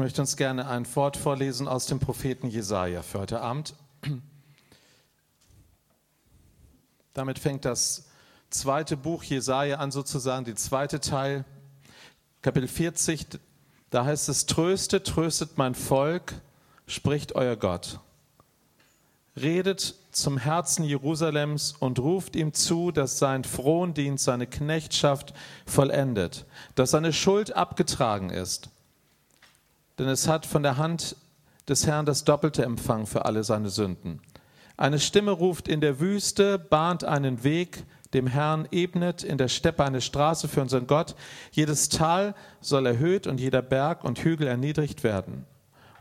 möchte uns gerne ein Wort vorlesen aus dem Propheten Jesaja für heute Abend. Damit fängt das zweite Buch Jesaja an, sozusagen, der zweite Teil, Kapitel 40. Da heißt es: Tröstet, tröstet mein Volk, spricht euer Gott. Redet zum Herzen Jerusalems und ruft ihm zu, dass sein Frondienst, seine Knechtschaft vollendet, dass seine Schuld abgetragen ist. Denn es hat von der Hand des Herrn das Doppelte empfangen für alle seine Sünden. Eine Stimme ruft in der Wüste, bahnt einen Weg, dem Herrn ebnet in der Steppe eine Straße für unseren Gott. Jedes Tal soll erhöht und jeder Berg und Hügel erniedrigt werden.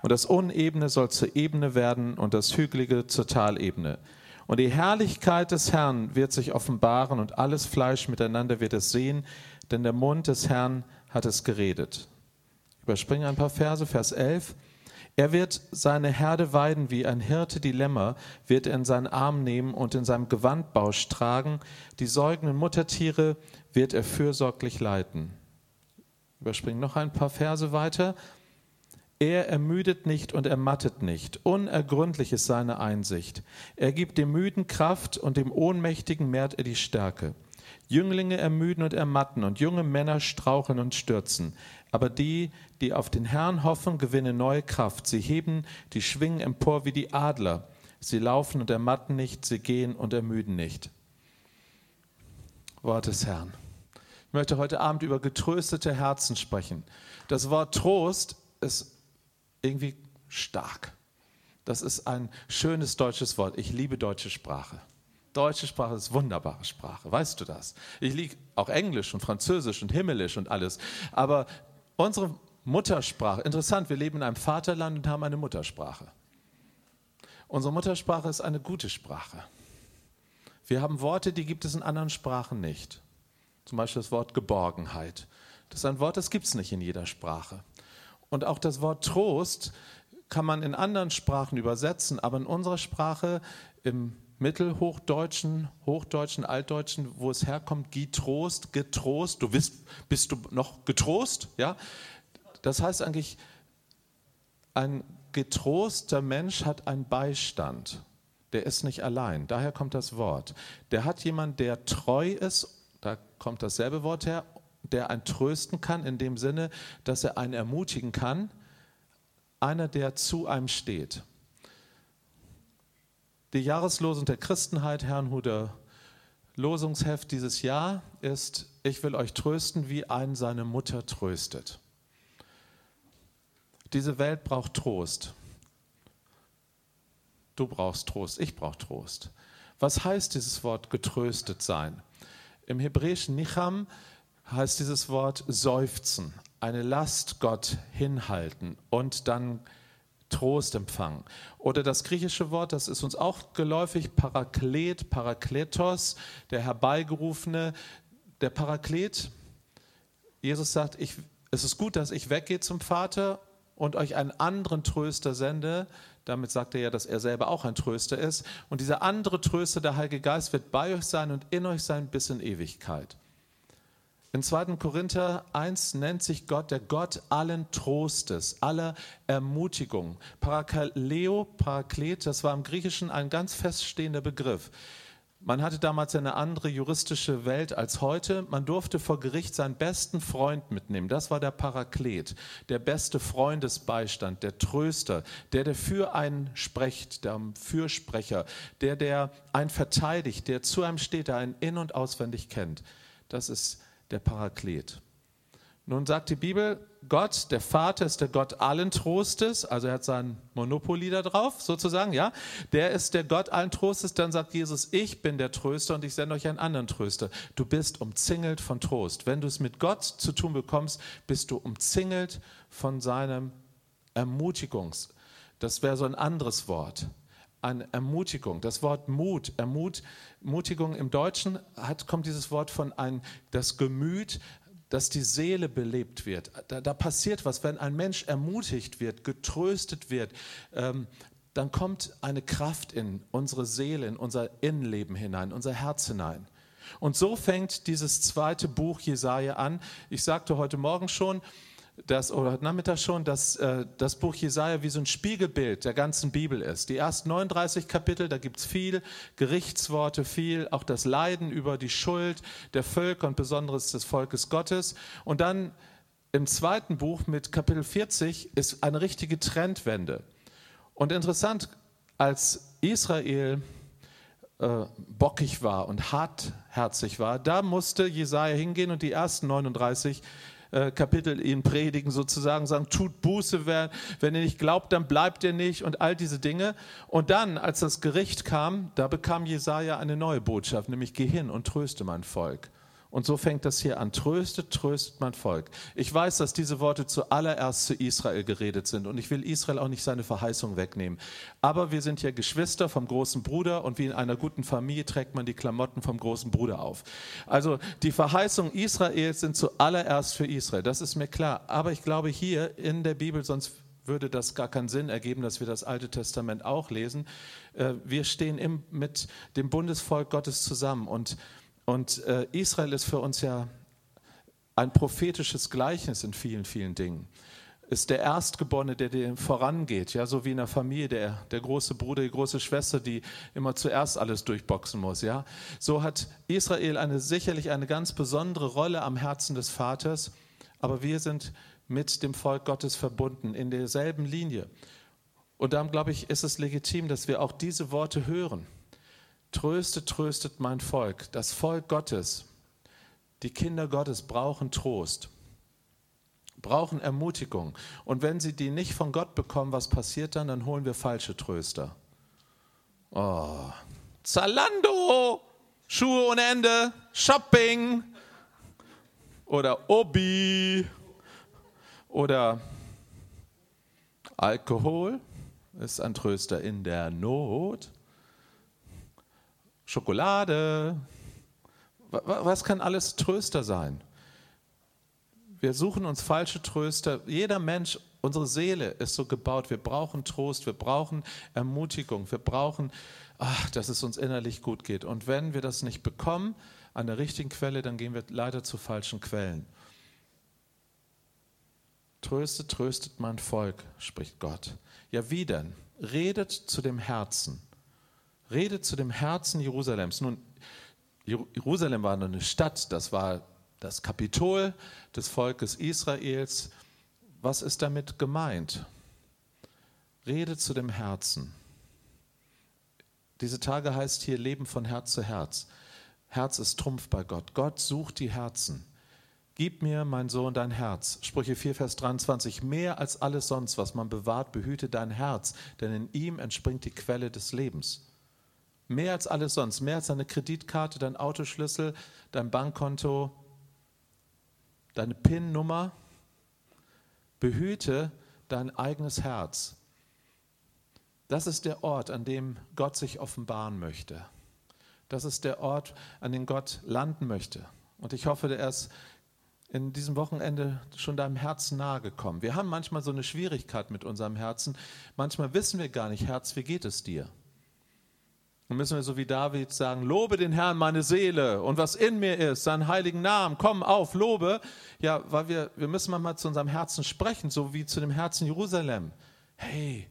Und das Unebene soll zur Ebene werden und das Hügelige zur Talebene. Und die Herrlichkeit des Herrn wird sich offenbaren und alles Fleisch miteinander wird es sehen, denn der Mund des Herrn hat es geredet. Ich überspringe ein paar Verse, Vers 11. Er wird seine Herde weiden wie ein Hirte die Lämmer, wird er in seinen Arm nehmen und in seinem Gewandbausch tragen. Die säugenden Muttertiere wird er fürsorglich leiten. Überspringen noch ein paar Verse weiter. Er ermüdet nicht und ermattet nicht. Unergründlich ist seine Einsicht. Er gibt dem Müden Kraft und dem Ohnmächtigen mehrt er die Stärke. Jünglinge ermüden und ermatten und junge Männer straucheln und stürzen. Aber die, die auf den Herrn hoffen, gewinnen neue Kraft. Sie heben die Schwingen empor wie die Adler. Sie laufen und ermatten nicht, sie gehen und ermüden nicht. Wort des Herrn. Ich möchte heute Abend über getröstete Herzen sprechen. Das Wort Trost ist irgendwie stark. Das ist ein schönes deutsches Wort. Ich liebe deutsche Sprache. Deutsche Sprache ist wunderbare Sprache, weißt du das? Ich liebe auch Englisch und Französisch und Himmelisch und alles. Aber unsere Muttersprache, interessant, wir leben in einem Vaterland und haben eine Muttersprache. Unsere Muttersprache ist eine gute Sprache. Wir haben Worte, die gibt es in anderen Sprachen nicht. Zum Beispiel das Wort Geborgenheit. Das ist ein Wort, das gibt es nicht in jeder Sprache. Und auch das Wort Trost kann man in anderen Sprachen übersetzen, aber in unserer Sprache, im Mittelhochdeutschen, Hochdeutschen, Altdeutschen, wo es herkommt, getrost, getrost, du bist, bist du noch getrost? Ja? Das heißt eigentlich, ein getroster Mensch hat einen Beistand. Der ist nicht allein. Daher kommt das Wort. Der hat jemanden, der treu ist, da kommt dasselbe Wort her, der einen trösten kann, in dem Sinne, dass er einen ermutigen kann, einer, der zu einem steht. Die Jahreslosung der Christenheit, Herrnhuter Losungsheft dieses Jahr ist, ich will euch trösten, wie ein seine Mutter tröstet. Diese Welt braucht Trost. Du brauchst Trost, ich brauche Trost. Was heißt dieses Wort getröstet sein? Im Hebräischen Nicham heißt dieses Wort seufzen, eine Last Gott hinhalten und dann Trost empfangen. Oder das griechische Wort, das ist uns auch geläufig, Paraklet, Parakletos, der Herbeigerufene. Der Paraklet, Jesus sagt, ich, es ist gut, dass ich weggehe zum Vater und euch einen anderen Tröster sende. Damit sagt er ja, dass er selber auch ein Tröster ist. Und dieser andere Tröster, der Heilige Geist, wird bei euch sein und in euch sein bis in Ewigkeit. In 2. Korinther 1 nennt sich Gott der Gott allen Trostes, aller Ermutigung. Parakaleo, Paraklet, das war im Griechischen ein ganz feststehender Begriff. Man hatte damals eine andere juristische Welt als heute. Man durfte vor Gericht seinen besten Freund mitnehmen. Das war der Paraklet, der beste Freundesbeistand, der Tröster, der, der für einen spricht, der Fürsprecher, der, der einen verteidigt, der zu einem steht, der einen in- und auswendig kennt. Das ist der Paraklet. Nun sagt die Bibel, Gott, der Vater, ist der Gott allen Trostes, also er hat sein Monopoly da drauf, sozusagen, ja. Der ist der Gott allen Trostes, dann sagt Jesus, ich bin der Tröster und ich sende euch einen anderen Tröster. Du bist umzingelt von Trost. Wenn du es mit Gott zu tun bekommst, bist du umzingelt von seinem Ermutigungs. Das wäre so ein anderes Wort an Ermutigung. Das Wort Mut, Ermut, Ermutigung im Deutschen hat, kommt dieses Wort von ein, das Gemüt, dass die Seele belebt wird. Da, da passiert was, wenn ein Mensch ermutigt wird, getröstet wird, ähm, dann kommt eine Kraft in unsere Seele, in unser Innenleben hinein, unser Herz hinein. Und so fängt dieses zweite Buch Jesaja an. Ich sagte heute Morgen schon, dass, oder heute Nachmittag schon, dass äh, das Buch Jesaja wie so ein Spiegelbild der ganzen Bibel ist. Die ersten 39 Kapitel, da gibt es viel Gerichtsworte, viel auch das Leiden über die Schuld der Völker und besonderes des Volkes Gottes. Und dann im zweiten Buch mit Kapitel 40 ist eine richtige Trendwende. Und interessant, als Israel äh, bockig war und hartherzig war, da musste Jesaja hingehen und die ersten 39 äh, Kapitel ihnen predigen, sozusagen sagen, tut Buße, wenn, wenn ihr nicht glaubt, dann bleibt ihr nicht und all diese Dinge. Und dann, als das Gericht kam, da bekam Jesaja eine neue Botschaft, nämlich geh hin und tröste mein Volk. Und so fängt das hier an. Tröstet, tröstet mein Volk. Ich weiß, dass diese Worte zuallererst zu Israel geredet sind und ich will Israel auch nicht seine Verheißung wegnehmen. Aber wir sind ja Geschwister vom großen Bruder und wie in einer guten Familie trägt man die Klamotten vom großen Bruder auf. Also die Verheißungen Israels sind zuallererst für Israel. Das ist mir klar. Aber ich glaube hier in der Bibel, sonst würde das gar keinen Sinn ergeben, dass wir das Alte Testament auch lesen. Äh, wir stehen mit dem Bundesvolk Gottes zusammen und und äh, Israel ist für uns ja ein prophetisches Gleichnis in vielen, vielen Dingen. Ist der Erstgeborene, der dir vorangeht, ja, so wie in der Familie, der, der große Bruder, die große Schwester, die immer zuerst alles durchboxen muss, ja. So hat Israel eine, sicherlich eine ganz besondere Rolle am Herzen des Vaters, aber wir sind mit dem Volk Gottes verbunden, in derselben Linie. Und darum, glaube ich, ist es legitim, dass wir auch diese Worte hören. Tröstet, tröstet mein Volk. Das Volk Gottes, die Kinder Gottes brauchen Trost, brauchen Ermutigung. Und wenn sie die nicht von Gott bekommen, was passiert dann? Dann holen wir falsche Tröster. Oh, Zalando, Schuhe ohne Ende, Shopping oder Obi oder Alkohol ist ein Tröster in der Not. Schokolade. Was kann alles Tröster sein? Wir suchen uns falsche Tröster. Jeder Mensch, unsere Seele ist so gebaut. Wir brauchen Trost, wir brauchen Ermutigung, wir brauchen, ach, dass es uns innerlich gut geht. Und wenn wir das nicht bekommen an der richtigen Quelle, dann gehen wir leider zu falschen Quellen. Tröstet, tröstet mein Volk, spricht Gott. Ja, wie denn? Redet zu dem Herzen redet zu dem Herzen Jerusalems. Nun, Jerusalem war eine Stadt, das war das Kapitol des Volkes Israels. Was ist damit gemeint? Rede zu dem Herzen. Diese Tage heißt hier Leben von Herz zu Herz. Herz ist Trumpf bei Gott. Gott sucht die Herzen. Gib mir, mein Sohn, dein Herz. Sprüche 4, Vers 23. Mehr als alles sonst, was man bewahrt, behüte dein Herz, denn in ihm entspringt die Quelle des Lebens. Mehr als alles sonst, mehr als deine Kreditkarte, dein Autoschlüssel, dein Bankkonto, deine PIN-Nummer. Behüte dein eigenes Herz. Das ist der Ort, an dem Gott sich offenbaren möchte. Das ist der Ort, an dem Gott landen möchte. Und ich hoffe, er ist in diesem Wochenende schon deinem Herzen nahe gekommen. Wir haben manchmal so eine Schwierigkeit mit unserem Herzen. Manchmal wissen wir gar nicht, Herz, wie geht es dir? Dann müssen wir so wie David sagen, lobe den Herrn meine Seele und was in mir ist, seinen heiligen Namen, komm auf, lobe. Ja, weil wir, wir müssen mal zu unserem Herzen sprechen, so wie zu dem Herzen Jerusalem. Hey,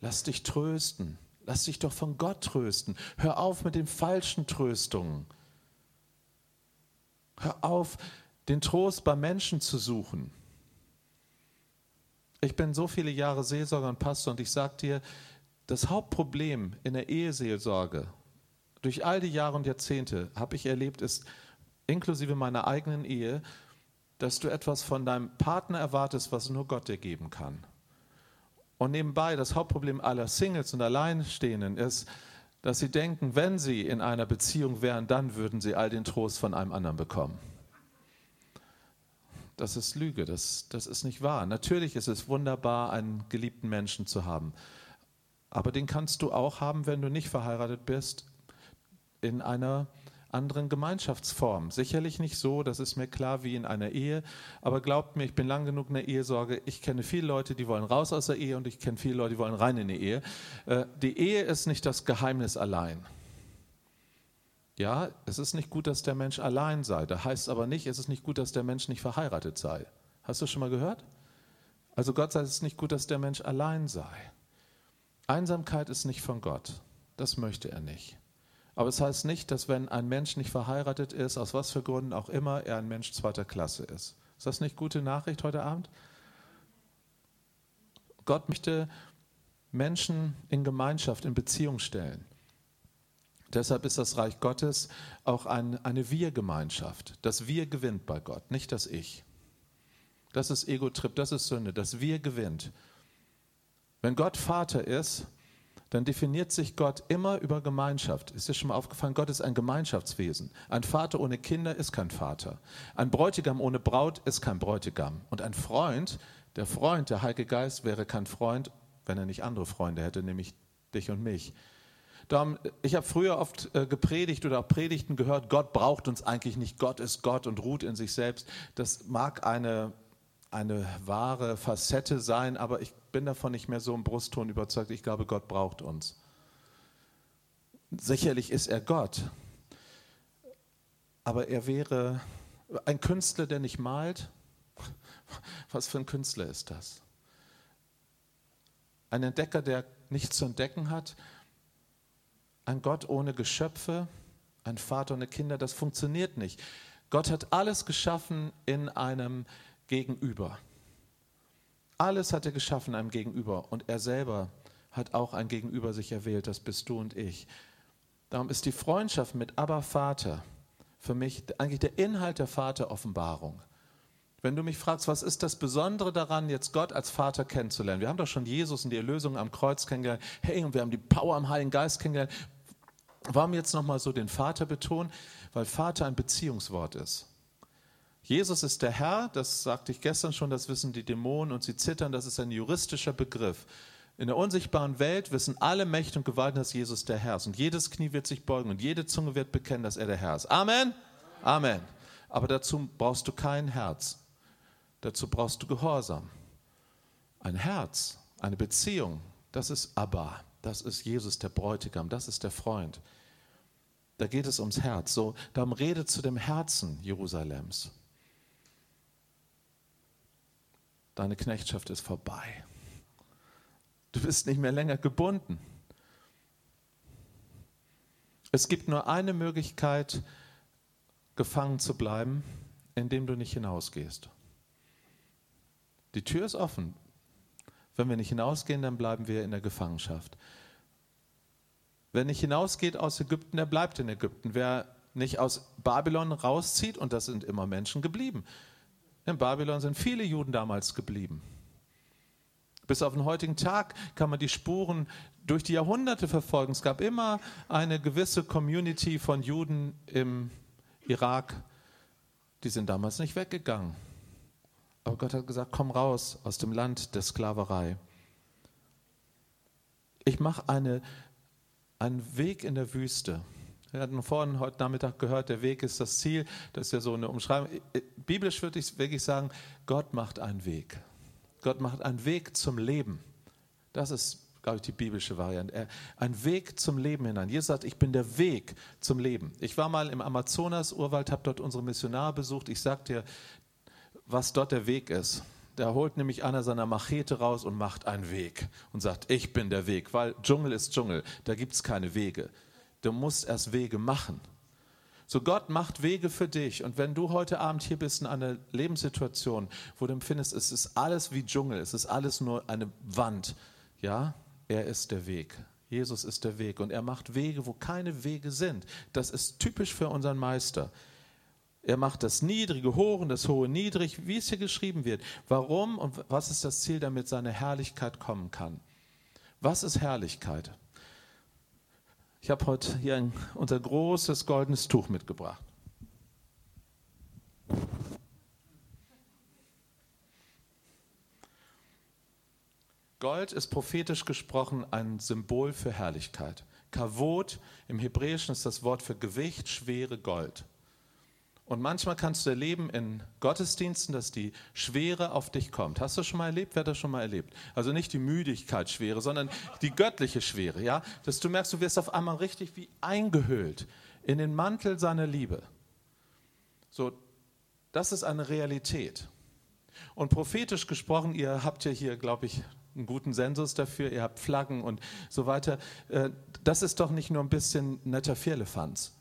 lass dich trösten. Lass dich doch von Gott trösten. Hör auf mit den falschen Tröstungen. Hör auf, den Trost bei Menschen zu suchen. Ich bin so viele Jahre Seelsorger und Pastor und ich sage dir, das Hauptproblem in der Eheseelsorge durch all die Jahre und Jahrzehnte habe ich erlebt, ist inklusive meiner eigenen Ehe, dass du etwas von deinem Partner erwartest, was nur Gott dir geben kann. Und nebenbei, das Hauptproblem aller Singles und Alleinstehenden ist, dass sie denken, wenn sie in einer Beziehung wären, dann würden sie all den Trost von einem anderen bekommen. Das ist Lüge, das, das ist nicht wahr. Natürlich ist es wunderbar, einen geliebten Menschen zu haben. Aber den kannst du auch haben, wenn du nicht verheiratet bist, in einer anderen Gemeinschaftsform. Sicherlich nicht so, das ist mir klar, wie in einer Ehe. Aber glaubt mir, ich bin lang genug in der Ehesorge. Ich kenne viele Leute, die wollen raus aus der Ehe und ich kenne viele Leute, die wollen rein in die Ehe. Äh, die Ehe ist nicht das Geheimnis allein. Ja, es ist nicht gut, dass der Mensch allein sei. Das heißt aber nicht, es ist nicht gut, dass der Mensch nicht verheiratet sei. Hast du schon mal gehört? Also Gott sagt, es nicht gut, dass der Mensch allein sei. Einsamkeit ist nicht von Gott. Das möchte er nicht. Aber es heißt nicht, dass wenn ein Mensch nicht verheiratet ist, aus was für Gründen auch immer, er ein Mensch zweiter Klasse ist. Ist das nicht gute Nachricht heute Abend? Gott möchte Menschen in Gemeinschaft, in Beziehung stellen. Deshalb ist das Reich Gottes auch ein, eine Wir-Gemeinschaft. Das Wir gewinnt bei Gott, nicht das Ich. Das ist Ego-Trip, das ist Sünde. Das Wir gewinnt. Wenn Gott Vater ist, dann definiert sich Gott immer über Gemeinschaft. Ist dir schon mal aufgefallen, Gott ist ein Gemeinschaftswesen. Ein Vater ohne Kinder ist kein Vater. Ein Bräutigam ohne Braut ist kein Bräutigam. Und ein Freund, der Freund, der Heilige Geist, wäre kein Freund, wenn er nicht andere Freunde hätte, nämlich dich und mich. Darum, ich habe früher oft äh, gepredigt oder auch Predigten gehört, Gott braucht uns eigentlich nicht, Gott ist Gott und ruht in sich selbst. Das mag eine, eine wahre Facette sein, aber ich bin davon nicht mehr so im Brustton überzeugt. Ich glaube, Gott braucht uns. Sicherlich ist er Gott, aber er wäre ein Künstler, der nicht malt. Was für ein Künstler ist das? Ein Entdecker, der nichts zu entdecken hat, ein Gott ohne Geschöpfe, ein Vater ohne Kinder, das funktioniert nicht. Gott hat alles geschaffen in einem Gegenüber. Alles hat er geschaffen in einem Gegenüber und er selber hat auch ein Gegenüber sich erwählt, das bist du und ich. Darum ist die Freundschaft mit Abba Vater für mich eigentlich der Inhalt der Vateroffenbarung. Wenn du mich fragst, was ist das Besondere daran, jetzt Gott als Vater kennenzulernen? Wir haben doch schon Jesus und die Erlösung am Kreuz kennengelernt. Hey, und wir haben die Power am Heiligen Geist kennengelernt. Warum jetzt nochmal so den Vater betonen? Weil Vater ein Beziehungswort ist. Jesus ist der Herr, das sagte ich gestern schon, das wissen die Dämonen und sie zittern, das ist ein juristischer Begriff. In der unsichtbaren Welt wissen alle Mächte und Gewalten, dass Jesus der Herr ist. Und jedes Knie wird sich beugen und jede Zunge wird bekennen, dass er der Herr ist. Amen? Amen. Aber dazu brauchst du kein Herz. Dazu brauchst du Gehorsam. Ein Herz, eine Beziehung, das ist Abba, das ist Jesus, der Bräutigam, das ist der Freund. Da geht es ums Herz. So, darum redet zu dem Herzen Jerusalems. Deine Knechtschaft ist vorbei. Du bist nicht mehr länger gebunden. Es gibt nur eine Möglichkeit, gefangen zu bleiben, indem du nicht hinausgehst. Die Tür ist offen. Wenn wir nicht hinausgehen, dann bleiben wir in der Gefangenschaft. Wer nicht hinausgeht aus Ägypten, der bleibt in Ägypten. Wer nicht aus Babylon rauszieht, und das sind immer Menschen geblieben. In Babylon sind viele Juden damals geblieben. Bis auf den heutigen Tag kann man die Spuren durch die Jahrhunderte verfolgen. Es gab immer eine gewisse Community von Juden im Irak, die sind damals nicht weggegangen. Aber Gott hat gesagt, komm raus aus dem Land der Sklaverei. Ich mache eine, einen Weg in der Wüste. Wir hatten vorhin heute Nachmittag gehört, der Weg ist das Ziel. Das ist ja so eine Umschreibung. Biblisch würde ich wirklich sagen, Gott macht einen Weg. Gott macht einen Weg zum Leben. Das ist, glaube ich, die biblische Variante. Ein Weg zum Leben hinein. Jesus sagt, ich bin der Weg zum Leben. Ich war mal im Amazonas-Urwald, habe dort unsere Missionare besucht. Ich sagte dir, was dort der Weg ist. Da holt nämlich einer seiner Machete raus und macht einen Weg und sagt, ich bin der Weg, weil Dschungel ist Dschungel, da gibt es keine Wege. Du musst erst Wege machen. So Gott macht Wege für dich. Und wenn du heute Abend hier bist in einer Lebenssituation, wo du empfindest, es ist alles wie Dschungel, es ist alles nur eine Wand, ja, er ist der Weg. Jesus ist der Weg und er macht Wege, wo keine Wege sind. Das ist typisch für unseren Meister. Er macht das Niedrige hoch und das Hohe niedrig, wie es hier geschrieben wird. Warum und was ist das Ziel, damit seine Herrlichkeit kommen kann? Was ist Herrlichkeit? Ich habe heute hier ein, unser großes goldenes Tuch mitgebracht. Gold ist prophetisch gesprochen ein Symbol für Herrlichkeit. Kavod im Hebräischen ist das Wort für Gewicht, schwere Gold. Und manchmal kannst du erleben in Gottesdiensten, dass die Schwere auf dich kommt. Hast du schon mal erlebt? Wer hat das schon mal erlebt? Also nicht die Müdigkeitsschwere, sondern die göttliche Schwere, ja? Dass du merkst, du wirst auf einmal richtig wie eingehüllt in den Mantel seiner Liebe. So, das ist eine Realität. Und prophetisch gesprochen, ihr habt ja hier, glaube ich, einen guten Sensus dafür, ihr habt Flaggen und so weiter. Äh, das ist doch nicht nur ein bisschen netter Firlefanz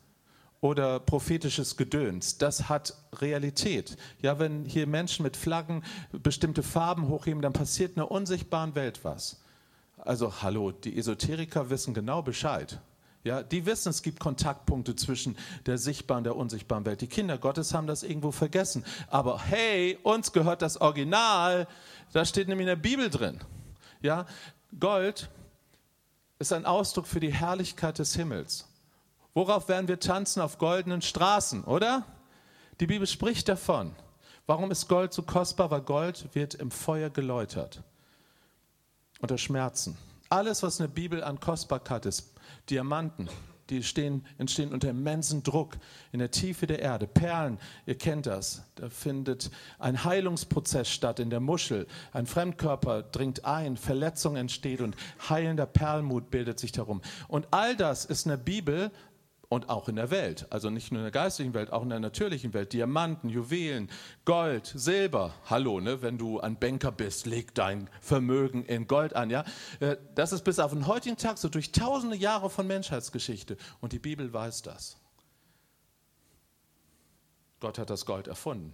oder prophetisches Gedöns. Das hat Realität. Ja, wenn hier Menschen mit Flaggen bestimmte Farben hochheben, dann passiert in der unsichtbaren Welt was. Also hallo, die Esoteriker wissen genau Bescheid. Ja, die wissen, es gibt Kontaktpunkte zwischen der sichtbaren und der unsichtbaren Welt. Die Kinder Gottes haben das irgendwo vergessen. Aber hey, uns gehört das Original. Da steht nämlich in der Bibel drin. Ja, Gold ist ein Ausdruck für die Herrlichkeit des Himmels. Worauf werden wir tanzen? Auf goldenen Straßen, oder? Die Bibel spricht davon. Warum ist Gold so kostbar? Weil Gold wird im Feuer geläutert. Unter Schmerzen. Alles, was in der Bibel an Kostbarkeit ist, Diamanten, die stehen, entstehen unter immensen Druck in der Tiefe der Erde. Perlen, ihr kennt das. Da findet ein Heilungsprozess statt in der Muschel. Ein Fremdkörper dringt ein, Verletzung entsteht und heilender Perlmut bildet sich darum. Und all das ist in der Bibel und auch in der Welt. Also nicht nur in der geistlichen Welt, auch in der natürlichen Welt. Diamanten, Juwelen, Gold, Silber. Hallo, ne? wenn du ein Banker bist, leg dein Vermögen in Gold an. Ja? Äh, das ist bis auf den heutigen Tag so durch tausende Jahre von Menschheitsgeschichte. Und die Bibel weiß das. Gott hat das Gold erfunden.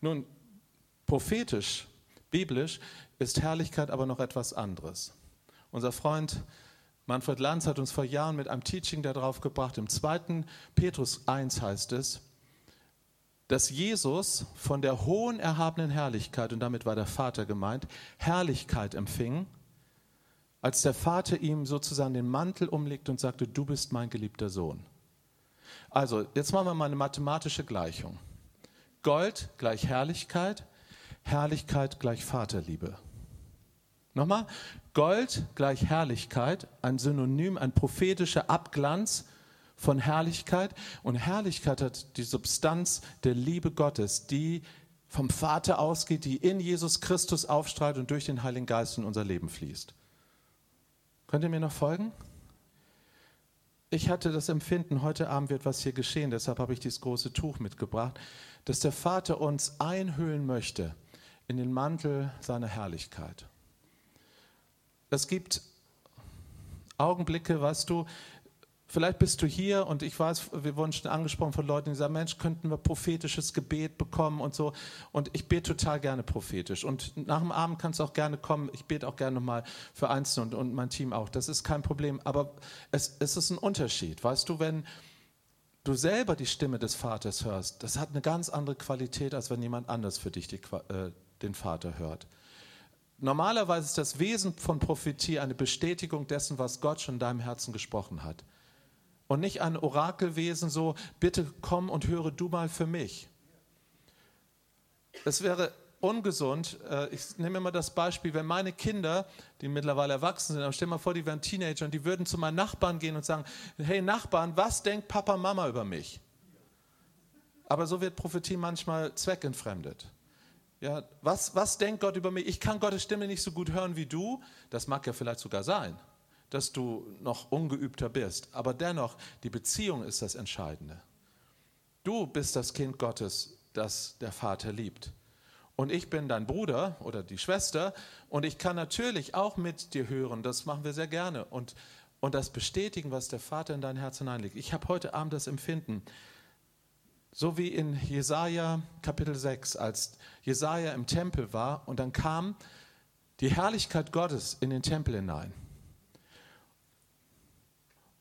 Nun, prophetisch, biblisch ist Herrlichkeit aber noch etwas anderes. Unser Freund Manfred Lanz hat uns vor Jahren mit einem Teaching darauf gebracht. Im 2. Petrus 1 heißt es, dass Jesus von der hohen erhabenen Herrlichkeit, und damit war der Vater gemeint, Herrlichkeit empfing, als der Vater ihm sozusagen den Mantel umlegte und sagte, du bist mein geliebter Sohn. Also, jetzt machen wir mal eine mathematische Gleichung. Gold gleich Herrlichkeit, Herrlichkeit gleich Vaterliebe. Nochmal, Gold gleich Herrlichkeit, ein Synonym, ein prophetischer Abglanz von Herrlichkeit. Und Herrlichkeit hat die Substanz der Liebe Gottes, die vom Vater ausgeht, die in Jesus Christus aufstrahlt und durch den Heiligen Geist in unser Leben fließt. Könnt ihr mir noch folgen? Ich hatte das Empfinden, heute Abend wird was hier geschehen, deshalb habe ich dieses große Tuch mitgebracht, dass der Vater uns einhüllen möchte in den Mantel seiner Herrlichkeit. Es gibt Augenblicke, weißt du, vielleicht bist du hier und ich weiß, wir wurden schon angesprochen von Leuten, die sagen, Mensch, könnten wir prophetisches Gebet bekommen und so. Und ich bete total gerne prophetisch. Und nach dem Abend kannst du auch gerne kommen. Ich bete auch gerne nochmal für Einzelne und, und mein Team auch. Das ist kein Problem. Aber es, es ist ein Unterschied. Weißt du, wenn du selber die Stimme des Vaters hörst, das hat eine ganz andere Qualität, als wenn jemand anders für dich die, äh, den Vater hört. Normalerweise ist das Wesen von Prophetie eine Bestätigung dessen, was Gott schon in deinem Herzen gesprochen hat. Und nicht ein Orakelwesen so, bitte komm und höre du mal für mich. Es wäre ungesund. Äh, ich nehme immer das Beispiel, wenn meine Kinder, die mittlerweile erwachsen sind, aber stell mal vor, die wären Teenager und die würden zu meinen Nachbarn gehen und sagen, hey Nachbarn, was denkt Papa, Mama über mich? Aber so wird Prophetie manchmal zweckentfremdet. Ja, was, was denkt Gott über mich? Ich kann Gottes Stimme nicht so gut hören wie du. Das mag ja vielleicht sogar sein, dass du noch ungeübter bist. Aber dennoch, die Beziehung ist das Entscheidende. Du bist das Kind Gottes, das der Vater liebt. Und ich bin dein Bruder oder die Schwester und ich kann natürlich auch mit dir hören. Das machen wir sehr gerne. Und, und das bestätigen, was der Vater in dein Herz hineinlegt. Ich habe heute Abend das Empfinden, so wie in Jesaja Kapitel 6, als Jesaja im Tempel war und dann kam die Herrlichkeit Gottes in den Tempel hinein.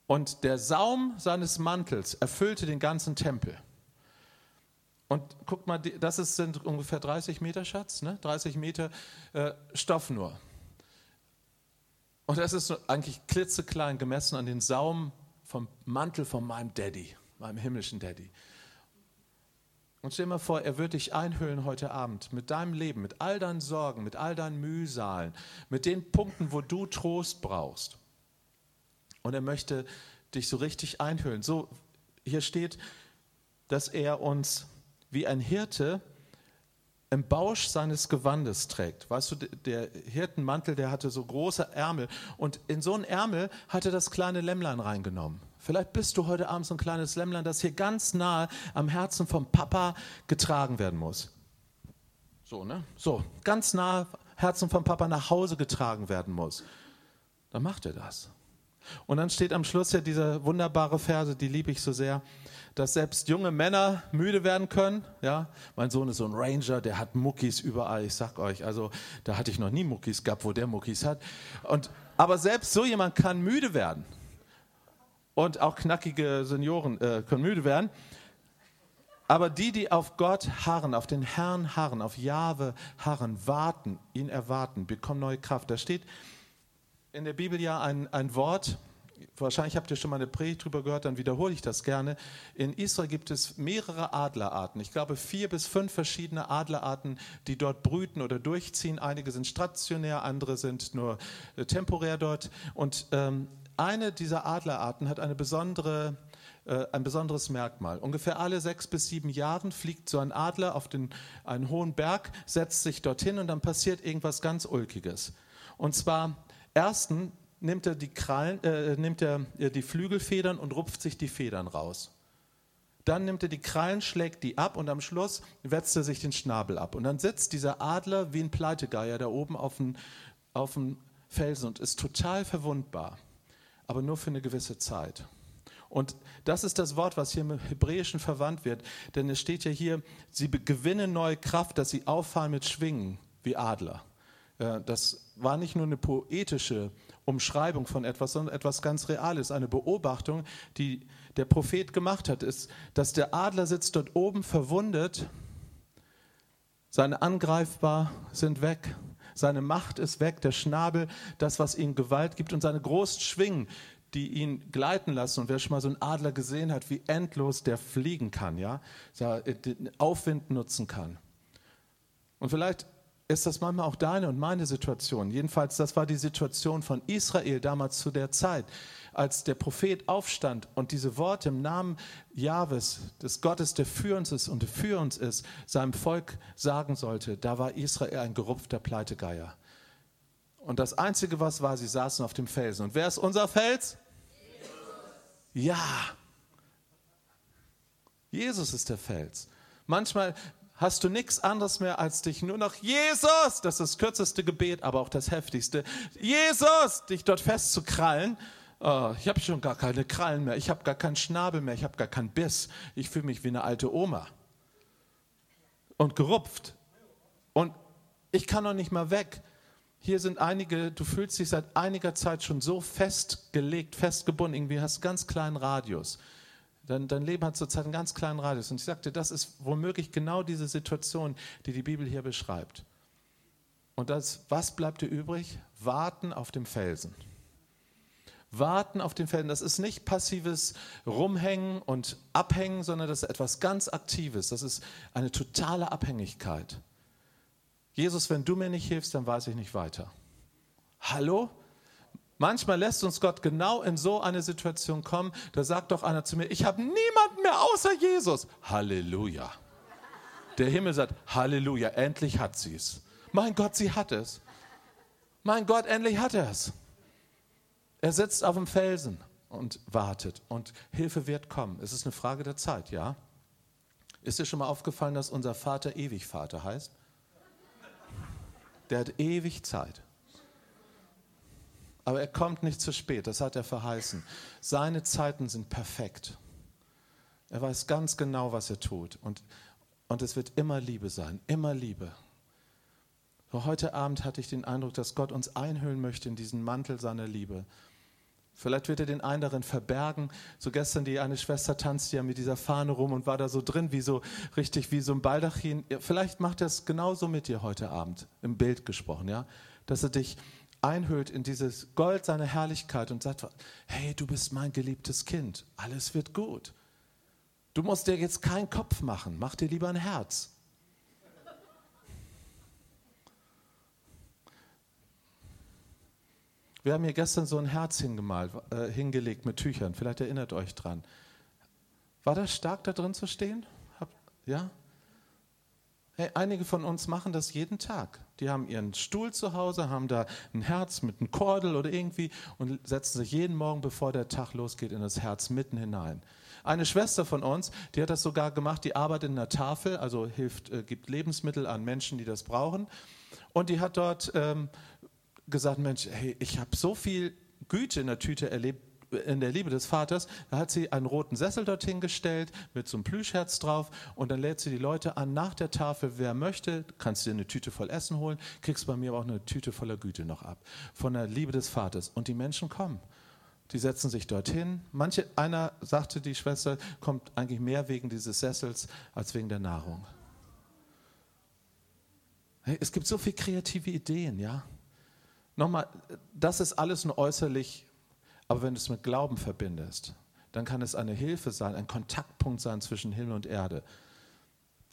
Und der Saum seines Mantels erfüllte den ganzen Tempel. Und guckt mal, das ist, sind ungefähr 30 Meter Schatz, ne? 30 Meter äh, Stoff nur. Und das ist eigentlich klitzeklein gemessen an den Saum vom Mantel von meinem Daddy, meinem himmlischen Daddy. Und stell dir mal vor, er wird dich einhüllen heute Abend mit deinem Leben, mit all deinen Sorgen, mit all deinen Mühsalen, mit den Punkten, wo du Trost brauchst. Und er möchte dich so richtig einhüllen. So, hier steht, dass er uns wie ein Hirte im Bausch seines Gewandes trägt. Weißt du, der Hirtenmantel, der hatte so große Ärmel und in so einen Ärmel hatte das kleine Lämmlein reingenommen. Vielleicht bist du heute Abend so ein kleines Lämmlein, das hier ganz nahe am Herzen vom Papa getragen werden muss. so, ne? So, ganz nah Herzen vom Papa nach Hause getragen werden muss, dann macht er das. Und dann steht am Schluss ja diese wunderbare Verse, die liebe ich so sehr, dass selbst junge Männer müde werden können. Ja, mein Sohn ist so ein Ranger, der hat Muckis überall. Ich sag euch, also da hatte ich noch nie Muckis gehabt, wo der Muckis hat. Und aber selbst so jemand kann müde werden. Und auch knackige Senioren äh, können müde werden. Aber die, die auf Gott harren, auf den Herrn harren, auf Jahwe harren, warten, ihn erwarten, bekommen neue Kraft. Da steht in der Bibel ja ein, ein Wort, wahrscheinlich habt ihr schon mal eine Predigt drüber gehört, dann wiederhole ich das gerne. In Israel gibt es mehrere Adlerarten. Ich glaube vier bis fünf verschiedene Adlerarten, die dort brüten oder durchziehen. Einige sind stationär, andere sind nur äh, temporär dort. Und ähm, eine dieser Adlerarten hat eine besondere äh, ein besonderes Merkmal. Ungefähr alle sechs bis sieben Jahren fliegt so ein Adler auf den, einen hohen Berg, setzt sich dorthin und dann passiert irgendwas ganz Ulkiges. Und zwar, erstens nimmt er die, Krallen, äh, nimmt er äh, die Flügelfedern und rupft sich die Federn raus. Dann nimmt er die Krallen, schlägt die ab und am Schluss wetzt er sich den Schnabel ab. Und dann sitzt dieser Adler wie ein Pleitegeier da oben auf dem, auf dem Felsen und ist total verwundbar, aber nur für eine gewisse Zeit. Und das ist das Wort, was hier im Hebräischen verwandt wird. Denn es steht ja hier, sie gewinnen neue Kraft, dass sie auffahren mit Schwingen wie Adler. Das war nicht nur eine poetische Umschreibung von etwas, sondern etwas ganz Reales. Eine Beobachtung, die der Prophet gemacht hat, ist, dass der Adler sitzt dort oben verwundet, seine Angreifbar sind weg, seine Macht ist weg, der Schnabel, das, was ihm Gewalt gibt und seine großen Schwingen, die ihn gleiten lassen. Und wer schon mal so einen Adler gesehen hat, wie endlos der fliegen kann, ja, den Aufwind nutzen kann. Und vielleicht ist das manchmal auch deine und meine Situation. Jedenfalls, das war die Situation von Israel damals zu der Zeit, als der Prophet aufstand und diese Worte im Namen Jahwes, des Gottes, der für uns ist und für uns ist, seinem Volk sagen sollte. Da war Israel ein gerupfter Pleitegeier. Und das Einzige, was war, sie saßen auf dem Felsen. Und wer ist unser Fels? Ja. Jesus ist der Fels. Manchmal hast du nichts anderes mehr als dich nur noch Jesus, das ist das kürzeste Gebet, aber auch das heftigste. Jesus, dich dort festzukrallen. Oh, ich habe schon gar keine Krallen mehr, ich habe gar keinen Schnabel mehr, ich habe gar keinen Biss. Ich fühle mich wie eine alte Oma. Und gerupft. Und ich kann noch nicht mal weg. Hier sind einige, du fühlst dich seit einiger Zeit schon so festgelegt, festgebunden, irgendwie hast du ganz kleinen Radius. Dein, dein Leben hat zurzeit einen ganz kleinen Radius. Und ich sagte, das ist womöglich genau diese Situation, die die Bibel hier beschreibt. Und das, was bleibt dir übrig? Warten auf dem Felsen. Warten auf den Felsen, das ist nicht passives Rumhängen und Abhängen, sondern das ist etwas ganz Aktives. Das ist eine totale Abhängigkeit. Jesus, wenn du mir nicht hilfst, dann weiß ich nicht weiter. Hallo? Manchmal lässt uns Gott genau in so eine Situation kommen, da sagt doch einer zu mir, ich habe niemanden mehr außer Jesus. Halleluja. Der Himmel sagt, Halleluja, endlich hat sie es. Mein Gott, sie hat es. Mein Gott, endlich hat er es. Er sitzt auf dem Felsen und wartet und Hilfe wird kommen. Es ist eine Frage der Zeit, ja? Ist dir schon mal aufgefallen, dass unser Vater ewig Vater heißt? der hat ewig Zeit. Aber er kommt nicht zu spät, das hat er verheißen. Seine Zeiten sind perfekt. Er weiß ganz genau, was er tut. Und, und es wird immer Liebe sein, immer Liebe. heute Abend hatte ich den Eindruck, dass Gott uns einhüllen möchte in diesen Mantel seiner Liebe. Vielleicht wird er den einen darin verbergen. So gestern die eine Schwester tanzte ja mit dieser Fahne rum und war da so drin, wie so richtig wie so ein Baldachin. Vielleicht macht er es genauso mit dir heute Abend, im Bild gesprochen, ja, dass er dich einhüllt in dieses Gold seiner Herrlichkeit und sagt, hey, du bist mein geliebtes Kind, alles wird gut. Du musst dir jetzt keinen Kopf machen, mach dir lieber ein Herz. Wir haben hier gestern so ein Herz hingemalt, äh, hingelegt mit Tüchern. Vielleicht erinnert euch dran. War das stark, da drin zu stehen? Hab, ja? Hey, einige von uns machen das jeden Tag. Die haben ihren Stuhl zu Hause, haben da ein Herz mit einem Kordel oder irgendwie und setzen sich jeden Morgen, bevor der Tag losgeht, in das Herz mitten hinein. Eine Schwester von uns, die hat das sogar gemacht, die arbeitet in einer Tafel, also hilft, äh, gibt Lebensmittel an Menschen, die das brauchen. Und die hat dort ähm, gesagt, Mensch, hey, ich habe so viel Güte in der Tüte erlebt, in der Liebe des Vaters, da hat sie einen roten Sessel dorthin gestellt mit so einem Plüschherz drauf und dann lädt sie die Leute an nach der Tafel, wer möchte, kannst dir eine Tüte voll Essen holen, kriegst bei mir aber auch eine Tüte voller Güte noch ab. Von der Liebe des Vaters. Und die Menschen kommen. Die setzen sich dorthin. Manche, einer sagte, die Schwester kommt eigentlich mehr wegen dieses Sessels als wegen der Nahrung. Hey, es gibt so viele kreative Ideen, ja. Nochmal, das ist alles nur äußerlich aber wenn du es mit Glauben verbindest, dann kann es eine Hilfe sein, ein Kontaktpunkt sein zwischen Himmel und Erde.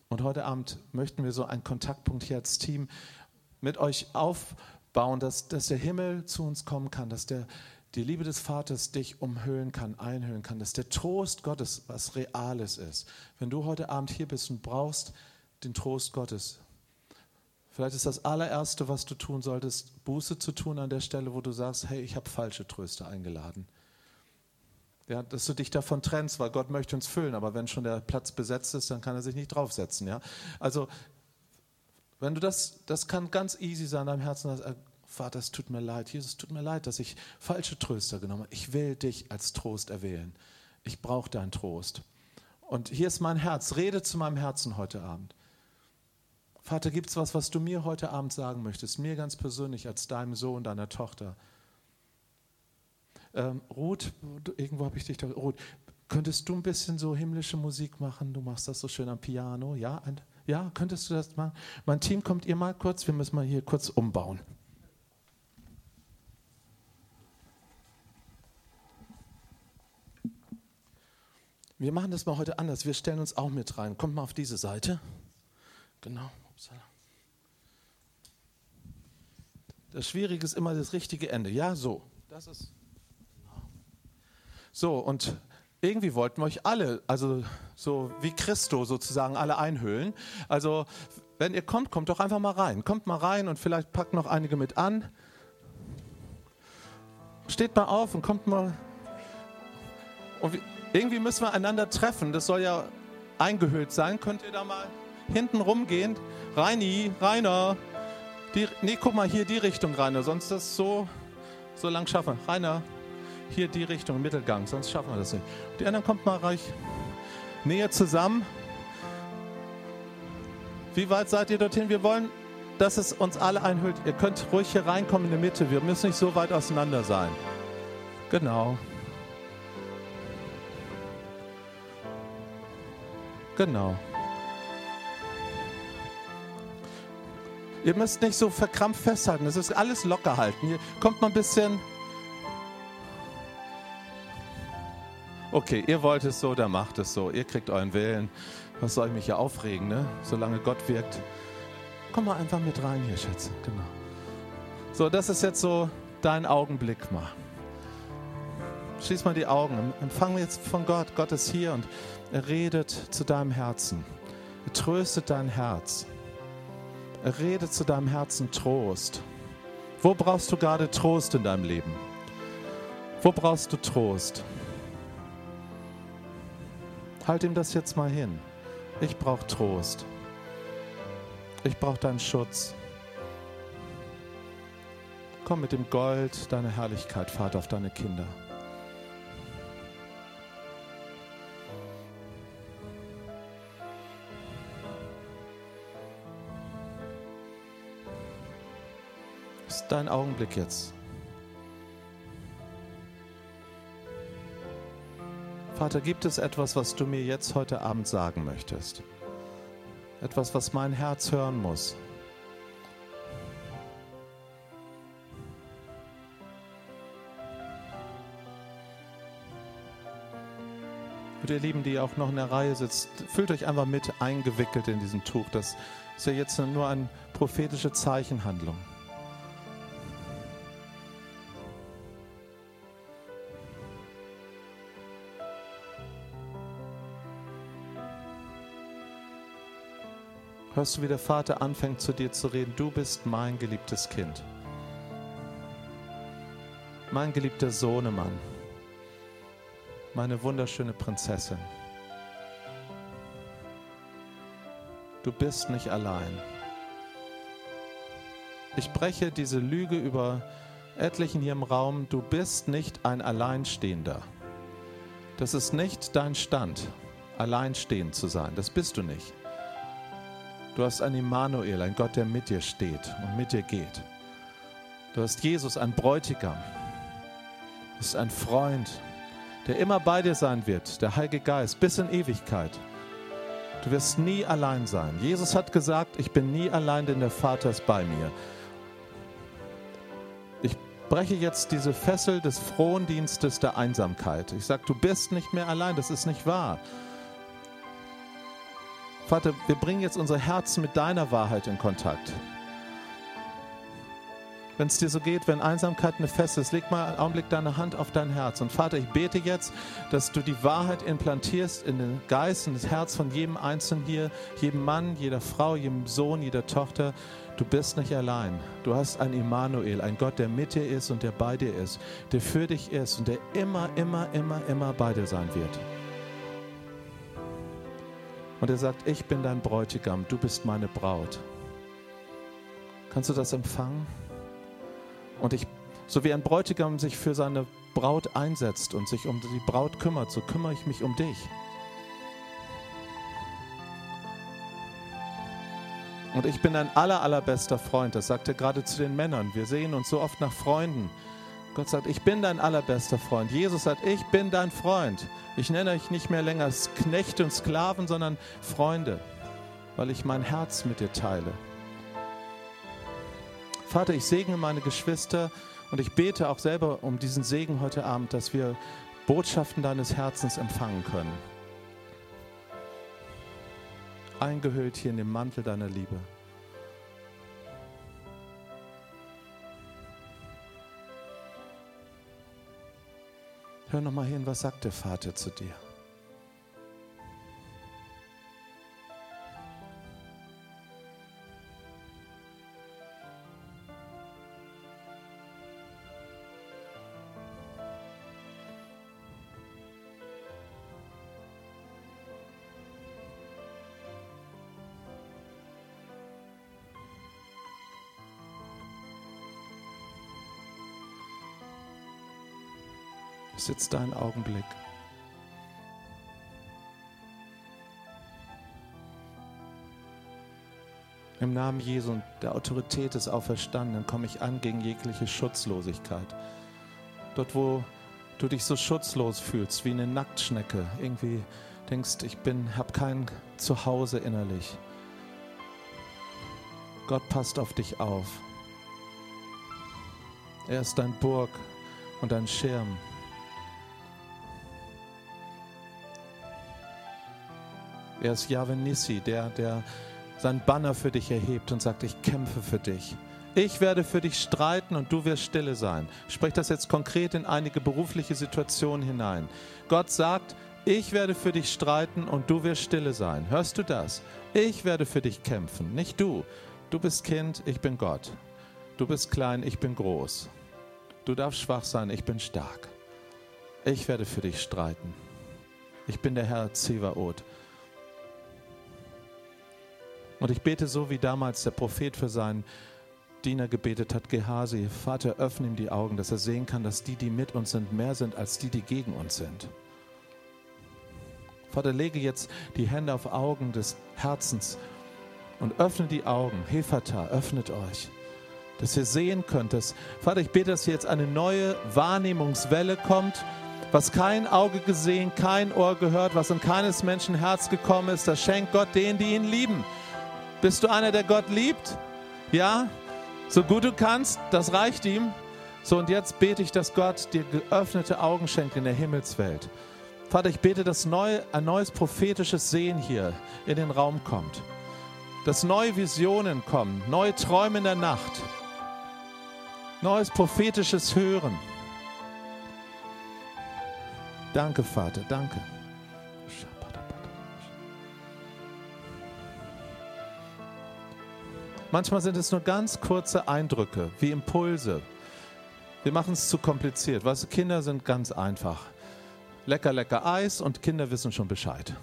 Und heute Abend möchten wir so einen Kontaktpunkt hier als Team mit euch aufbauen, dass, dass der Himmel zu uns kommen kann, dass der, die Liebe des Vaters dich umhüllen kann, einhüllen kann, dass der Trost Gottes was Reales ist. Wenn du heute Abend hier bist und brauchst den Trost Gottes, Vielleicht ist das allererste, was du tun solltest, Buße zu tun an der Stelle, wo du sagst, hey, ich habe falsche Tröster eingeladen. Ja, dass du dich davon trennst, weil Gott möchte uns füllen, aber wenn schon der Platz besetzt ist, dann kann er sich nicht draufsetzen. Ja? Also, wenn du das, das kann ganz easy sein in deinem Herzen, dass, äh, Vater, es tut mir leid, Jesus, es tut mir leid, dass ich falsche Tröster genommen habe. Ich will dich als Trost erwählen. Ich brauche deinen Trost. Und hier ist mein Herz. Rede zu meinem Herzen heute Abend. Vater, gibt es was, was du mir heute Abend sagen möchtest, mir ganz persönlich als deinem Sohn, deiner Tochter? Ähm, Ruth, irgendwo habe ich dich da. Ruth, könntest du ein bisschen so himmlische Musik machen? Du machst das so schön am Piano, ja? Ja, könntest du das machen? Mein Team, kommt ihr mal kurz? Wir müssen mal hier kurz umbauen. Wir machen das mal heute anders. Wir stellen uns auch mit rein. Kommt mal auf diese Seite. Genau. Das Schwierige ist immer das richtige Ende. Ja, so. Das ist. So, und irgendwie wollten wir euch alle, also so wie Christo sozusagen, alle einhüllen. Also, wenn ihr kommt, kommt doch einfach mal rein. Kommt mal rein und vielleicht packt noch einige mit an. Steht mal auf und kommt mal. Und irgendwie müssen wir einander treffen. Das soll ja eingehüllt sein. Könnt ihr da mal hinten rumgehen? Reini, Rainer, die, nee, guck mal hier die Richtung, Rainer, sonst das so, so lang schaffen. Rainer, hier die Richtung, Mittelgang, sonst schaffen wir das nicht. Die anderen kommt mal reich näher zusammen. Wie weit seid ihr dorthin? Wir wollen, dass es uns alle einhüllt. Ihr könnt ruhig hier reinkommen in die Mitte. Wir müssen nicht so weit auseinander sein. Genau. Genau. Ihr müsst nicht so verkrampft festhalten. Es ist alles locker halten. Hier kommt mal ein bisschen. Okay, ihr wollt es so, dann macht es so. Ihr kriegt euren Willen. Was soll ich mich hier aufregen, ne? Solange Gott wirkt. Komm mal einfach mit rein hier, Schätze. Genau. So, das ist jetzt so dein Augenblick mal. Schließ mal die Augen. Empfang jetzt von Gott. Gott ist hier und er redet zu deinem Herzen. Er tröstet dein Herz. Rede zu deinem Herzen Trost. Wo brauchst du gerade Trost in deinem Leben? Wo brauchst du Trost? Halt ihm das jetzt mal hin. Ich brauche Trost. Ich brauche deinen Schutz. Komm mit dem Gold deiner Herrlichkeit, Vater, auf deine Kinder. Dein Augenblick jetzt. Vater, gibt es etwas, was du mir jetzt heute Abend sagen möchtest? Etwas, was mein Herz hören muss? Und ihr Lieben, die auch noch in der Reihe sitzt, fühlt euch einfach mit eingewickelt in diesem Tuch. Das ist ja jetzt nur eine prophetische Zeichenhandlung. Hörst du, wie der Vater anfängt zu dir zu reden, du bist mein geliebtes Kind. Mein geliebter Sohnemann. meine wunderschöne Prinzessin. Du bist nicht allein. Ich breche diese Lüge über etlichen hier im Raum. Du bist nicht ein Alleinstehender. Das ist nicht dein Stand, alleinstehend zu sein. Das bist du nicht. Du hast einen Immanuel, ein Gott, der mit dir steht und mit dir geht. Du hast Jesus, ein Bräutigam. Du bist ein Freund, der immer bei dir sein wird, der Heilige Geist, bis in Ewigkeit. Du wirst nie allein sein. Jesus hat gesagt, ich bin nie allein, denn der Vater ist bei mir. Ich breche jetzt diese Fessel des frohen Dienstes der Einsamkeit. Ich sage, du bist nicht mehr allein, das ist nicht wahr. Vater, wir bringen jetzt unsere Herzen mit deiner Wahrheit in Kontakt. Wenn es dir so geht, wenn Einsamkeit eine Feste ist, leg mal einen Augenblick deine Hand auf dein Herz. Und Vater, ich bete jetzt, dass du die Wahrheit implantierst in den Geist und das Herz von jedem Einzelnen hier, jedem Mann, jeder Frau, jedem Sohn, jeder Tochter. Du bist nicht allein. Du hast einen Immanuel, einen Gott, der mit dir ist und der bei dir ist, der für dich ist und der immer, immer, immer, immer bei dir sein wird. Und er sagt, ich bin dein Bräutigam, du bist meine Braut. Kannst du das empfangen? Und ich, so wie ein Bräutigam sich für seine Braut einsetzt und sich um die Braut kümmert, so kümmere ich mich um dich. Und ich bin dein aller, allerbester Freund. Das sagt er gerade zu den Männern. Wir sehen uns so oft nach Freunden. Gott sagt, ich bin dein allerbester Freund. Jesus sagt, ich bin dein Freund. Ich nenne euch nicht mehr länger Knechte und Sklaven, sondern Freunde, weil ich mein Herz mit dir teile. Vater, ich segne meine Geschwister und ich bete auch selber um diesen Segen heute Abend, dass wir Botschaften deines Herzens empfangen können. Eingehüllt hier in dem Mantel deiner Liebe. Hör noch mal hin, was sagt der Vater zu dir? Ist dein Augenblick. Im Namen Jesu und der Autorität des Auferstandenen komme ich an gegen jegliche Schutzlosigkeit. Dort, wo du dich so schutzlos fühlst, wie eine Nacktschnecke, irgendwie denkst, ich bin, habe kein Zuhause innerlich. Gott passt auf dich auf. Er ist dein Burg und dein Schirm. Er ist Yahweh Nissi, der, der sein Banner für dich erhebt und sagt, ich kämpfe für dich. Ich werde für dich streiten und du wirst stille sein. Sprich das jetzt konkret in einige berufliche Situationen hinein. Gott sagt, ich werde für dich streiten und du wirst stille sein. Hörst du das? Ich werde für dich kämpfen, nicht du. Du bist Kind, ich bin Gott. Du bist klein, ich bin groß. Du darfst schwach sein, ich bin stark. Ich werde für dich streiten. Ich bin der Herr Zevaot. Und ich bete so, wie damals der Prophet für seinen Diener gebetet hat, Gehasi, Vater, öffne ihm die Augen, dass er sehen kann, dass die, die mit uns sind, mehr sind als die, die gegen uns sind. Vater, lege jetzt die Hände auf Augen des Herzens und öffne die Augen. Hefata, öffnet euch, dass ihr sehen könnt. Dass, Vater, ich bete, dass hier jetzt eine neue Wahrnehmungswelle kommt, was kein Auge gesehen, kein Ohr gehört, was in keines Menschen Herz gekommen ist, das schenkt Gott denen, die ihn lieben. Bist du einer, der Gott liebt? Ja? So gut du kannst, das reicht ihm. So, und jetzt bete ich, dass Gott dir geöffnete Augen schenkt in der Himmelswelt. Vater, ich bete, dass neu, ein neues prophetisches Sehen hier in den Raum kommt. Dass neue Visionen kommen, neue Träume in der Nacht. Neues prophetisches Hören. Danke, Vater, danke. Manchmal sind es nur ganz kurze Eindrücke, wie Impulse. Wir machen es zu kompliziert. Weißt du, Kinder sind ganz einfach. lecker, lecker Eis und Kinder wissen schon Bescheid.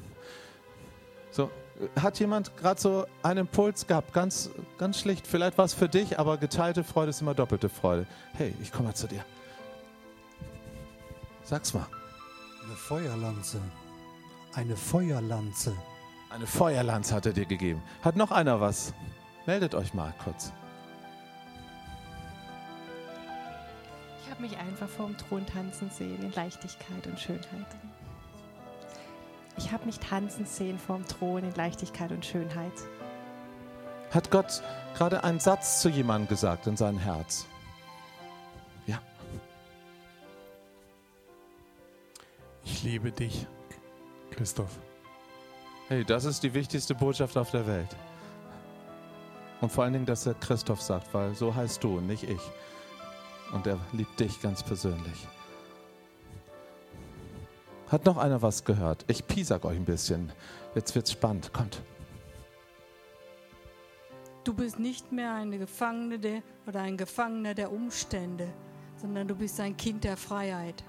So, hat jemand gerade so einen Impuls gehabt? Ganz, ganz schlicht. Vielleicht war es für dich, aber geteilte Freude ist immer doppelte Freude. Hey, ich komme mal zu dir. Sag's mal. Eine Feuerlanze. Eine Feuerlanze. Eine Feuerlanze hat er dir gegeben. Hat noch einer was? Meldet euch mal kurz. Ich habe mich einfach vorm Thron tanzen sehen in Leichtigkeit und Schönheit. Ich habe mich tanzen sehen vorm Thron in Leichtigkeit und Schönheit. Hat Gott gerade einen Satz zu jemandem gesagt in sein Herz? Ja. Ich liebe dich, Christoph. Hey, das ist die wichtigste Botschaft auf der Welt. Und vor allen Dingen, dass er Christoph sagt, weil so heißt du nicht ich. Und er liebt dich ganz persönlich. Hat noch einer was gehört? Ich piesag euch ein bisschen. Jetzt wird's spannend. Kommt. Du bist nicht mehr eine Gefangene der, oder ein Gefangener der Umstände, sondern du bist ein Kind der Freiheit.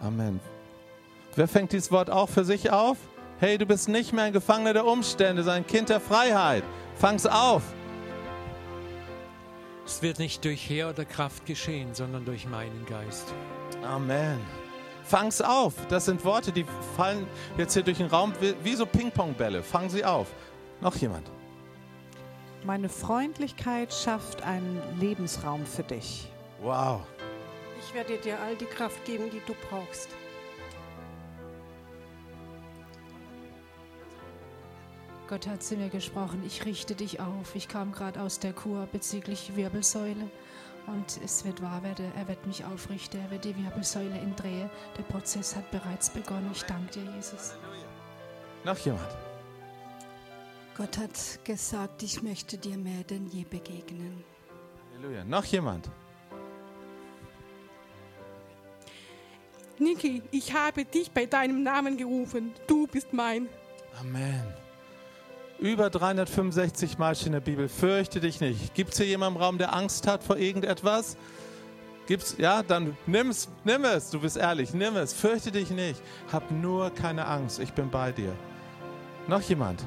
Amen. Wer fängt dieses Wort auch für sich auf? Hey, du bist nicht mehr ein Gefangener der Umstände, sondern ein Kind der Freiheit. Fang's auf. Es wird nicht durch Heer oder Kraft geschehen, sondern durch meinen Geist. Amen. Fang's auf. Das sind Worte, die fallen jetzt hier durch den Raum wie, wie so Ping-Pong-Bälle. Fang sie auf. Noch jemand? Meine Freundlichkeit schafft einen Lebensraum für dich. Wow. Ich werde dir all die Kraft geben, die du brauchst. Gott hat zu mir gesprochen, ich richte dich auf. Ich kam gerade aus der Kur bezüglich Wirbelsäule und es wird wahr werden. Er wird mich aufrichten, er wird die Wirbelsäule entdrehen. Der Prozess hat bereits begonnen. Ich danke dir, Jesus. Noch jemand? Gott hat gesagt, ich möchte dir mehr denn je begegnen. Halleluja. Noch jemand? Niki, ich habe dich bei deinem Namen gerufen. Du bist mein. Amen. Über 365 Mal steht in der Bibel, fürchte dich nicht. Gibt es hier jemanden im Raum, der Angst hat vor irgendetwas? Gibt's, ja, dann nimm's, nimm es, du bist ehrlich, nimm es, fürchte dich nicht. Hab nur keine Angst, ich bin bei dir. Noch jemand?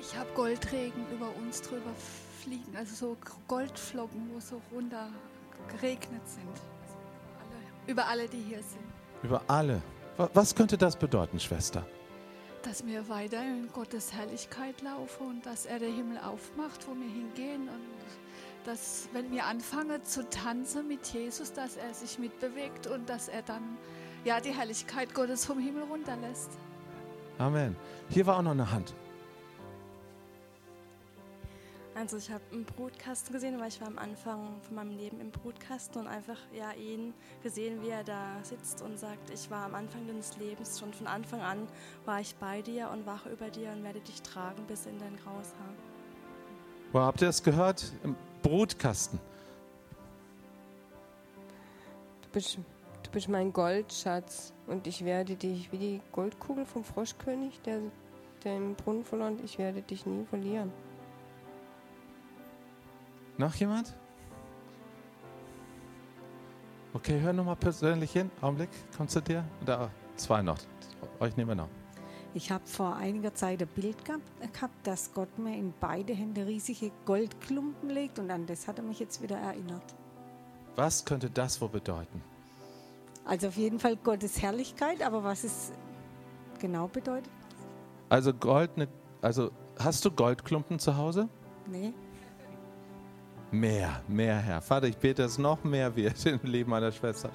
Ich habe Goldregen über uns drüber fliegen, also so Goldflocken, wo so runter geregnet sind. Über alle, die hier sind. Über alle. Was könnte das bedeuten, Schwester? Dass wir weiter in Gottes Herrlichkeit laufen und dass er den Himmel aufmacht, wo wir hingehen und dass, wenn wir anfangen zu tanzen mit Jesus, dass er sich mitbewegt und dass er dann ja die Herrlichkeit Gottes vom Himmel runterlässt. Amen. Hier war auch noch eine Hand. Also ich habe einen Brutkasten gesehen, weil ich war am Anfang von meinem Leben im Brutkasten und einfach ja ihn gesehen, wie er da sitzt und sagt, ich war am Anfang deines Lebens schon von Anfang an war ich bei dir und wache über dir und werde dich tragen bis in dein graues Haar. Wow, habt ihr das gehört? Im Brutkasten. Du bist, du bist mein Goldschatz und ich werde dich wie die Goldkugel vom Froschkönig, der, der im Brunnen verloren, ich werde dich nie verlieren. Noch jemand? Okay, hör nochmal persönlich hin. Augenblick, kommt zu dir. Da zwei noch. Euch nehmen wir noch. Ich habe vor einiger Zeit ein Bild gehabt, dass Gott mir in beide Hände riesige Goldklumpen legt und an das hat er mich jetzt wieder erinnert. Was könnte das wohl bedeuten? Also auf jeden Fall Gottes Herrlichkeit, aber was es genau bedeutet? Also Gold, also hast du Goldklumpen zu Hause? Nee. Mehr, mehr, Herr. Vater, ich bete, dass noch mehr wird im Leben meiner Schwester.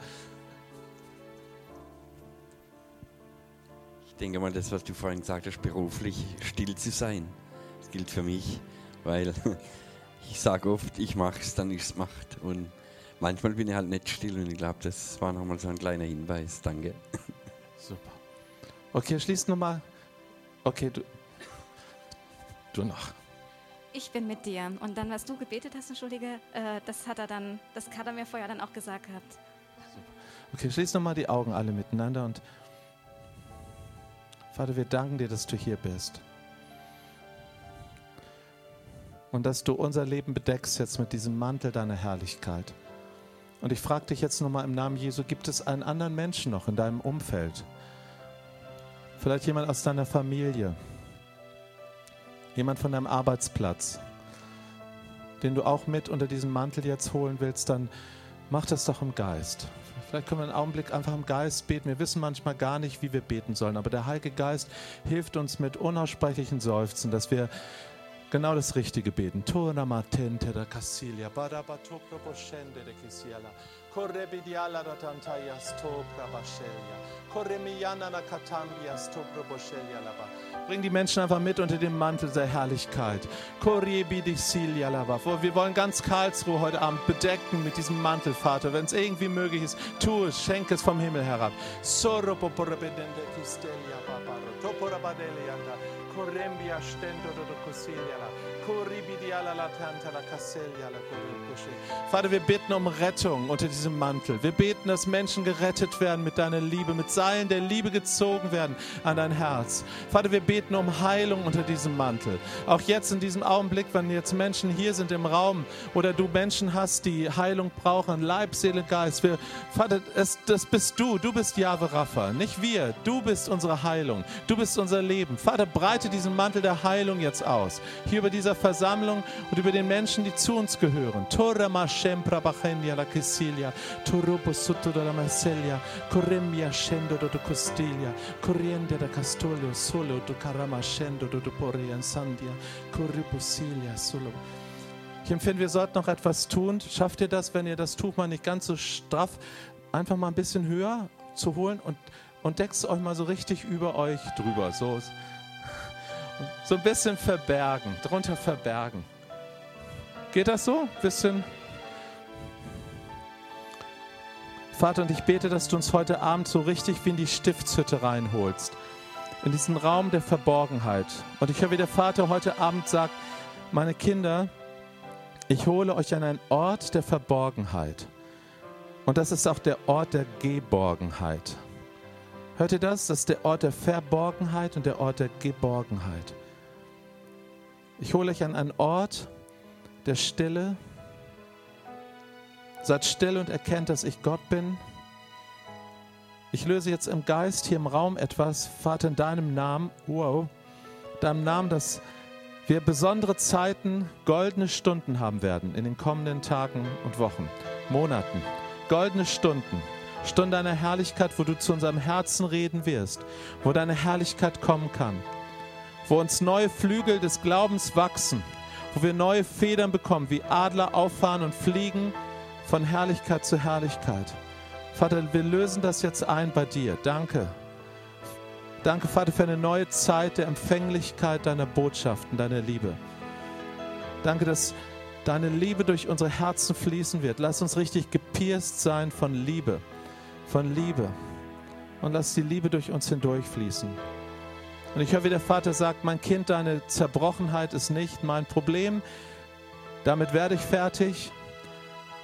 Ich denke mal, das, was du vorhin gesagt hast, beruflich still zu sein, das gilt für mich, weil ich sage oft, ich mache es, dann ist es macht. Und manchmal bin ich halt nicht still und ich glaube, das war nochmal so ein kleiner Hinweis. Danke. Super. Okay, schließ nochmal. Okay, du, du noch. Ich bin mit dir. Und dann, was du gebetet hast, entschuldige, äh, das hat er dann, das hat er mir vorher dann auch gesagt gehabt. Okay, schließ nochmal die Augen alle miteinander und Vater, wir danken dir, dass du hier bist. Und dass du unser Leben bedeckst jetzt mit diesem Mantel deiner Herrlichkeit. Und ich frage dich jetzt nochmal im Namen Jesu, gibt es einen anderen Menschen noch in deinem Umfeld? Vielleicht jemand aus deiner Familie, jemand von deinem Arbeitsplatz, den du auch mit unter diesen Mantel jetzt holen willst, dann mach das doch im Geist. Vielleicht können wir einen Augenblick einfach im Geist beten. Wir wissen manchmal gar nicht, wie wir beten sollen, aber der Heilige Geist hilft uns mit unaussprechlichen Seufzen, dass wir genau das Richtige beten. Da. Bring die Menschen einfach mit unter dem Mantel der Herrlichkeit. Wir wollen ganz Karlsruhe heute Abend bedecken mit diesem Mantel, Vater. Wenn es irgendwie möglich ist, tu es, schenke es vom Himmel herab. Soropoporabedende kistelia babaro. Toporabadelianda. Corrembia correm bi astento do cosilha Vater, wir beten um Rettung unter diesem Mantel. Wir beten, dass Menschen gerettet werden mit deiner Liebe, mit Seilen der Liebe gezogen werden an dein Herz. Vater, wir beten um Heilung unter diesem Mantel. Auch jetzt in diesem Augenblick, wenn jetzt Menschen hier sind im Raum oder du Menschen hast, die Heilung brauchen, Leib, Seele, Geist. Wir, Vater, es, das bist du. Du bist Jahwe Rapha, nicht wir. Du bist unsere Heilung. Du bist unser Leben. Vater, breite diesen Mantel der Heilung jetzt aus. Hier über dieser Versammlung und über den Menschen, die zu uns gehören. Ich empfinde, wir sollten noch etwas tun. Schafft ihr das, wenn ihr das Tuch mal nicht ganz so straff, einfach mal ein bisschen höher zu holen und, und deckt es euch mal so richtig über euch drüber. So, so ein bisschen verbergen, drunter verbergen. Geht das so? Bisschen. Vater, und ich bete, dass du uns heute Abend so richtig wie in die Stiftshütte reinholst. In diesen Raum der Verborgenheit. Und ich höre, wie der Vater heute Abend sagt, meine Kinder, ich hole euch an einen Ort der Verborgenheit. Und das ist auch der Ort der Geborgenheit. Hört ihr das? Das ist der Ort der Verborgenheit und der Ort der Geborgenheit. Ich hole euch an einen Ort der Stille. Seid still und erkennt, dass ich Gott bin. Ich löse jetzt im Geist hier im Raum etwas, Vater, in deinem Namen, wow, deinem Namen, dass wir besondere Zeiten, goldene Stunden haben werden in den kommenden Tagen und Wochen, Monaten. Goldene Stunden. Stunden deiner Herrlichkeit, wo du zu unserem Herzen reden wirst, wo deine Herrlichkeit kommen kann, wo uns neue Flügel des Glaubens wachsen, wo wir neue Federn bekommen, wie Adler auffahren und fliegen von Herrlichkeit zu Herrlichkeit. Vater, wir lösen das jetzt ein bei dir. Danke. Danke, Vater, für eine neue Zeit der Empfänglichkeit deiner Botschaften, deiner Liebe. Danke, dass deine Liebe durch unsere Herzen fließen wird. Lass uns richtig gepierst sein von Liebe, von Liebe. Und lass die Liebe durch uns hindurchfließen. Und ich höre, wie der Vater sagt, mein Kind, deine Zerbrochenheit ist nicht mein Problem. Damit werde ich fertig.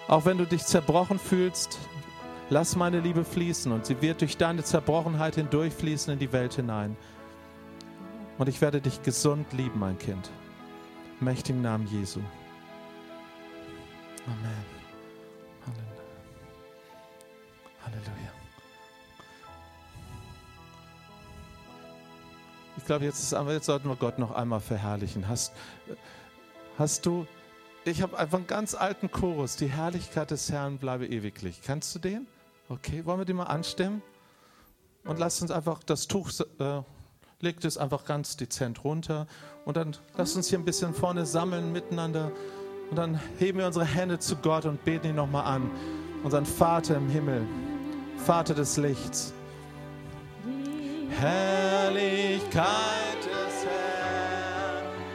Auch wenn du dich zerbrochen fühlst, lass meine Liebe fließen und sie wird durch deine Zerbrochenheit hindurchfließen in die Welt hinein. Und ich werde dich gesund lieben, mein Kind. Mächtigen Namen Jesu. Amen. Halleluja. Ich glaube, jetzt, jetzt sollten wir Gott noch einmal verherrlichen. Hast, hast du, ich habe einfach einen ganz alten Chorus, die Herrlichkeit des Herrn bleibe ewiglich. Kannst du den? Okay, wollen wir den mal anstimmen? Und lasst uns einfach das Tuch, äh, legt es einfach ganz dezent runter und dann lasst uns hier ein bisschen vorne sammeln miteinander und dann heben wir unsere Hände zu Gott und beten ihn nochmal an. Unseren Vater im Himmel, Vater des Lichts. Herrlichkeit.